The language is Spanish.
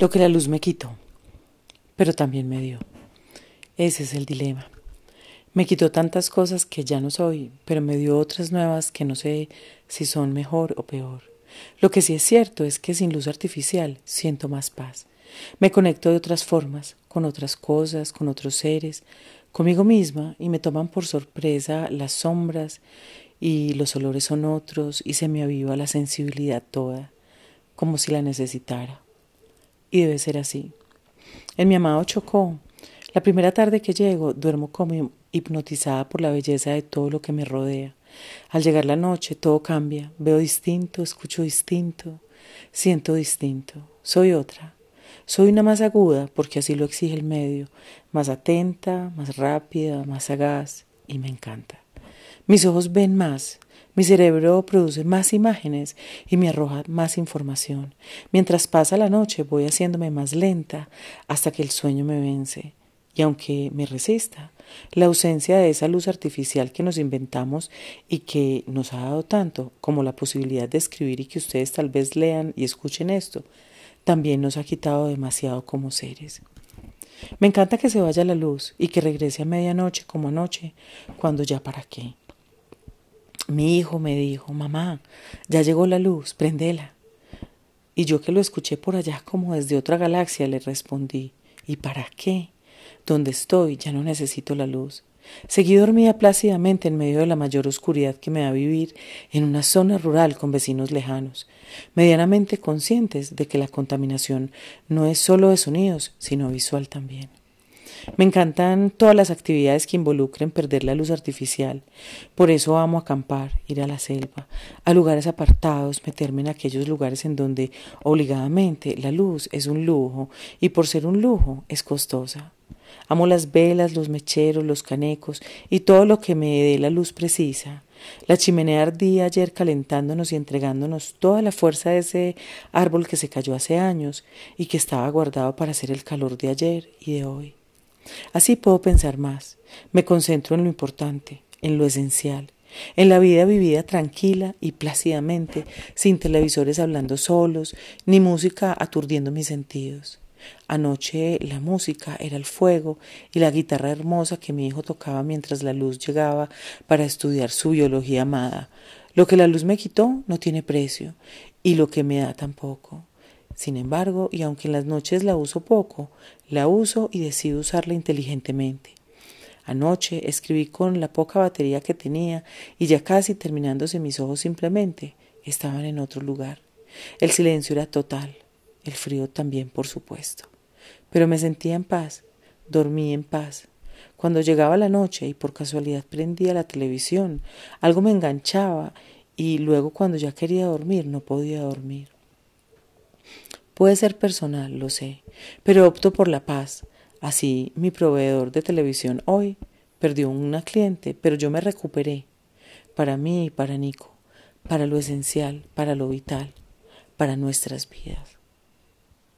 Lo que la luz me quitó, pero también me dio. Ese es el dilema. Me quitó tantas cosas que ya no soy, pero me dio otras nuevas que no sé si son mejor o peor. Lo que sí es cierto es que sin luz artificial siento más paz. Me conecto de otras formas, con otras cosas, con otros seres, conmigo misma y me toman por sorpresa las sombras y los olores son otros y se me aviva la sensibilidad toda, como si la necesitara. Y debe ser así. En mi amado Chocó, la primera tarde que llego, duermo como hipnotizada por la belleza de todo lo que me rodea. Al llegar la noche, todo cambia. Veo distinto, escucho distinto, siento distinto. Soy otra. Soy una más aguda, porque así lo exige el medio, más atenta, más rápida, más sagaz, y me encanta. Mis ojos ven más, mi cerebro produce más imágenes y me arroja más información. Mientras pasa la noche voy haciéndome más lenta hasta que el sueño me vence. Y aunque me resista, la ausencia de esa luz artificial que nos inventamos y que nos ha dado tanto, como la posibilidad de escribir y que ustedes tal vez lean y escuchen esto, también nos ha quitado demasiado como seres. Me encanta que se vaya la luz y que regrese a medianoche como anoche, cuando ya para qué. Mi hijo me dijo, mamá, ya llegó la luz, prendela. Y yo que lo escuché por allá como desde otra galaxia, le respondí, ¿y para qué? Donde estoy ya no necesito la luz. Seguí dormida plácidamente en medio de la mayor oscuridad que me da vivir en una zona rural con vecinos lejanos, medianamente conscientes de que la contaminación no es solo de sonidos, sino visual también. Me encantan todas las actividades que involucren perder la luz artificial. Por eso amo acampar, ir a la selva, a lugares apartados, meterme en aquellos lugares en donde obligadamente la luz es un lujo y por ser un lujo es costosa. Amo las velas, los mecheros, los canecos y todo lo que me dé la luz precisa. La chimenea ardía ayer calentándonos y entregándonos toda la fuerza de ese árbol que se cayó hace años y que estaba guardado para hacer el calor de ayer y de hoy. Así puedo pensar más. Me concentro en lo importante, en lo esencial, en la vida vivida tranquila y plácidamente, sin televisores hablando solos, ni música aturdiendo mis sentidos. Anoche la música era el fuego y la guitarra hermosa que mi hijo tocaba mientras la luz llegaba para estudiar su biología amada. Lo que la luz me quitó no tiene precio y lo que me da tampoco. Sin embargo, y aunque en las noches la uso poco, la uso y decido usarla inteligentemente. Anoche escribí con la poca batería que tenía y ya casi terminándose mis ojos simplemente estaban en otro lugar. El silencio era total el frío también, por supuesto. Pero me sentía en paz, dormí en paz. Cuando llegaba la noche y por casualidad prendía la televisión, algo me enganchaba y luego cuando ya quería dormir no podía dormir. Puede ser personal, lo sé, pero opto por la paz. Así mi proveedor de televisión hoy perdió una cliente, pero yo me recuperé. Para mí y para Nico, para lo esencial, para lo vital, para nuestras vidas.